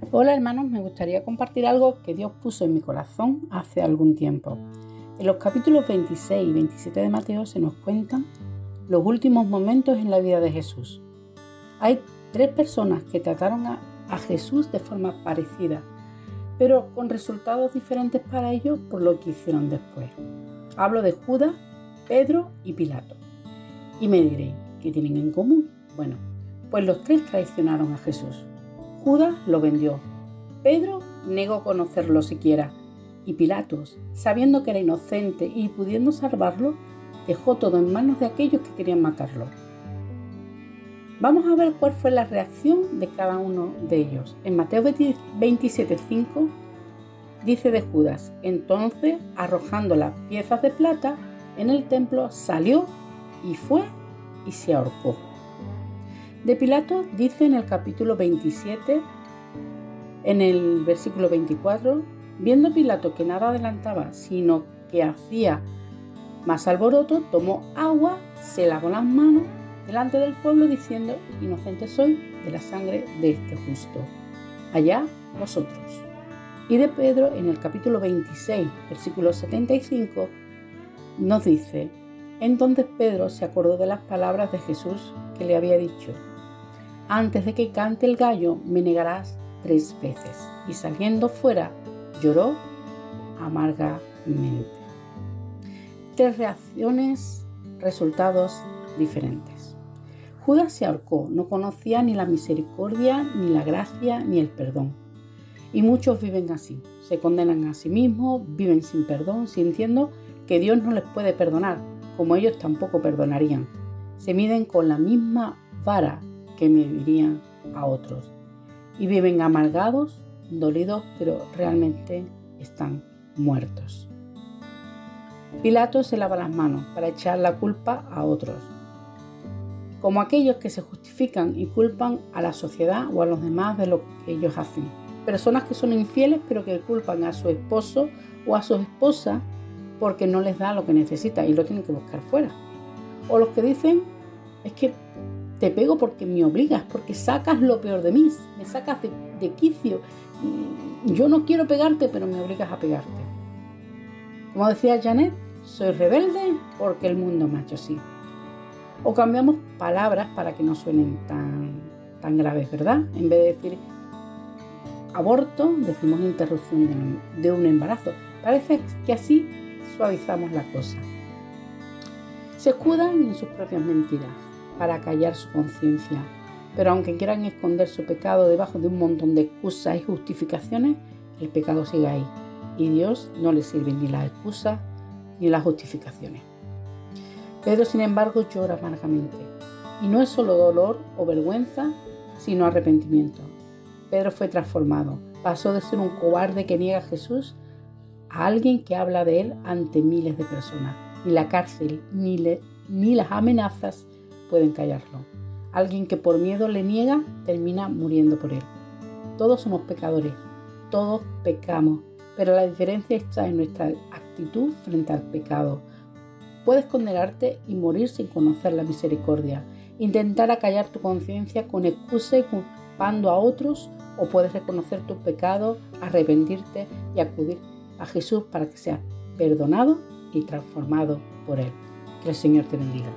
Hola hermanos, me gustaría compartir algo que Dios puso en mi corazón hace algún tiempo. En los capítulos 26 y 27 de Mateo se nos cuentan los últimos momentos en la vida de Jesús. Hay tres personas que trataron a, Jesús de forma parecida, pero con resultados diferentes para ellos por lo que hicieron después. Hablo de Judas, Pedro y Pilato. Y me diréis, ¿qué tienen en común? Bueno, pues los tres traicionaron a Jesús. Judas lo vendió. Pedro negó conocerlo siquiera. Y Pilatos, sabiendo que era inocente y pudiendo salvarlo, dejó todo en manos de aquellos que querían matarlo. Vamos a ver cuál fue la reacción de cada uno de ellos. En Mateo 27.5 dice de Judas, entonces arrojando las piezas de plata en el templo, salió y fue y se ahorcó. De Pilato dice en el capítulo 27, en el versículo 24, viendo Pilato que nada adelantaba, sino que hacía más alboroto, tomó agua, se lavó las manos delante del pueblo diciendo, inocente soy de la sangre de este justo. Allá vosotros. Y de Pedro en el capítulo 26, versículo 75, nos dice, entonces Pedro se acordó de las palabras de Jesús que le había dicho, antes de que cante el gallo me negarás tres veces. Y saliendo fuera lloró amargamente. Tres reacciones, resultados diferentes. Judas se ahorcó, no conocía ni la misericordia, ni la gracia, ni el perdón. Y muchos viven así, se condenan a sí mismos, viven sin perdón, sintiendo que Dios no les puede perdonar, como ellos tampoco perdonarían. Se miden con la misma vara que me dirían a otros. Y viven amargados, dolidos, pero realmente están muertos. Pilato se lava las manos para echar la culpa a otros, como aquellos que se justifican y culpan a la sociedad o a los demás de lo que ellos hacen. Personas que son infieles pero que culpan a su esposo o a su esposa porque no les da lo que necesita y lo tienen que buscar fuera. O los que dicen, es que te pego porque me obligas, porque sacas lo peor de mí, me sacas de, quicio. Yo no quiero pegarte, pero me obligas a pegarte. Como decía Janet, soy rebelde porque el mundo me ha hecho así. O cambiamos palabras para que no suenen tan, tan graves, ¿verdad? En vez de decir aborto, decimos interrupción de un embarazo. Parece que así suavizamos la cosa. Se escudan en sus propias mentiras para callar su conciencia. Pero aunque quieran esconder su pecado debajo de un montón de excusas y justificaciones, el pecado sigue ahí. Y Dios no le sirve ni las excusas ni las justificaciones. Pedro, sin embargo, llora amargamente. Y no es solo dolor o vergüenza, sino arrepentimiento. Pedro fue transformado. Pasó de ser un cobarde que niega a Jesús a alguien que habla de él ante miles de personas. Ni la cárcel, ni, las amenazas, pueden callarlo. Alguien que por miedo le niega termina muriendo por él. Todos somos pecadores, todos pecamos, pero la diferencia está en nuestra actitud frente al pecado. Puedes condenarte y morir sin conocer la misericordia, intentar acallar tu conciencia con excusa y culpando a otros, o puedes reconocer tu pecado, arrepentirte y acudir a Jesús para que seas perdonado y transformado por Él. Que el Señor te bendiga.